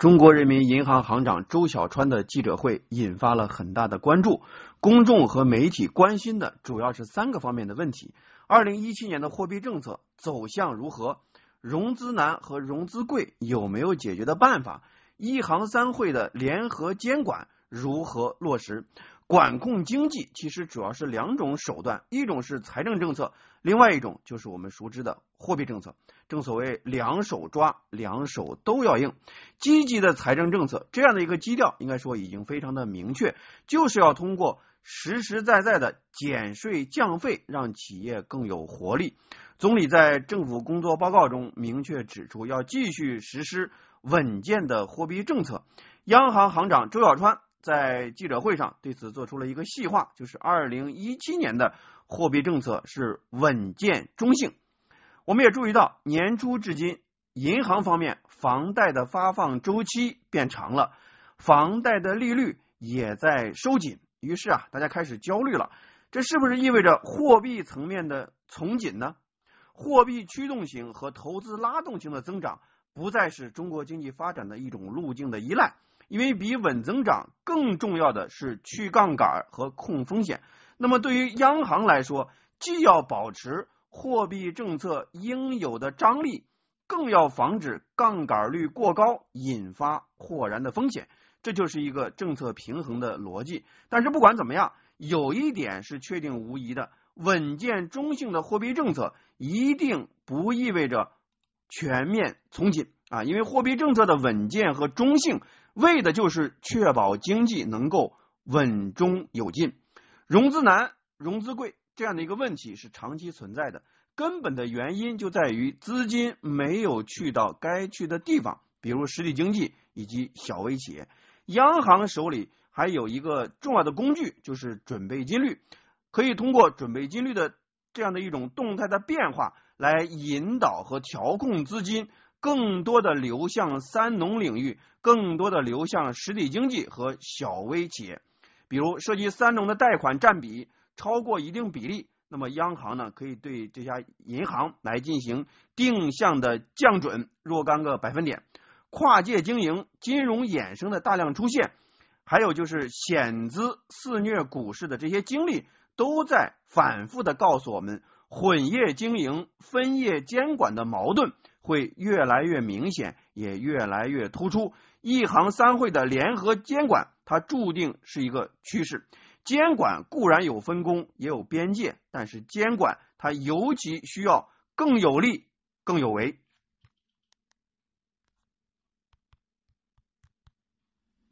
中国人民银行行长周小川的记者会引发了很大的关注，公众和媒体关心的主要是三个方面的问题：二零一七年的货币政策走向如何？融资难和融资贵有没有解决的办法？一行三会的联合监管如何落实？管控经济其实主要是两种手段，一种是财政政策，另外一种就是我们熟知的货币政策。正所谓两手抓，两手都要硬。积极的财政政策这样的一个基调，应该说已经非常的明确，就是要通过实实在在的减税降费，让企业更有活力。总理在政府工作报告中明确指出，要继续实施稳健的货币政策。央行行长周小川。在记者会上对此做出了一个细化，就是二零一七年的货币政策是稳健中性。我们也注意到，年初至今，银行方面房贷的发放周期变长了，房贷的利率也在收紧。于是啊，大家开始焦虑了，这是不是意味着货币层面的从紧呢？货币驱动型和投资拉动型的增长不再是中国经济发展的一种路径的依赖。因为比稳增长更重要的是去杠杆和控风险。那么对于央行来说，既要保持货币政策应有的张力，更要防止杠杆率过高引发豁然的风险。这就是一个政策平衡的逻辑。但是不管怎么样，有一点是确定无疑的：稳健中性的货币政策一定不意味着全面从紧啊！因为货币政策的稳健和中性。为的就是确保经济能够稳中有进，融资难、融资贵这样的一个问题是长期存在的，根本的原因就在于资金没有去到该去的地方，比如实体经济以及小微企业。央行手里还有一个重要的工具，就是准备金率，可以通过准备金率的这样的一种动态的变化来引导和调控资金。更多的流向三农领域，更多的流向实体经济和小微企业。比如涉及三农的贷款占比超过一定比例，那么央行呢可以对这家银行来进行定向的降准若干个百分点。跨界经营、金融衍生的大量出现，还有就是险资肆虐股市的这些经历，都在反复的告诉我们，混业经营、分业监管的矛盾。会越来越明显，也越来越突出。一行三会的联合监管，它注定是一个趋势。监管固然有分工，也有边界，但是监管它尤其需要更有力、更有为。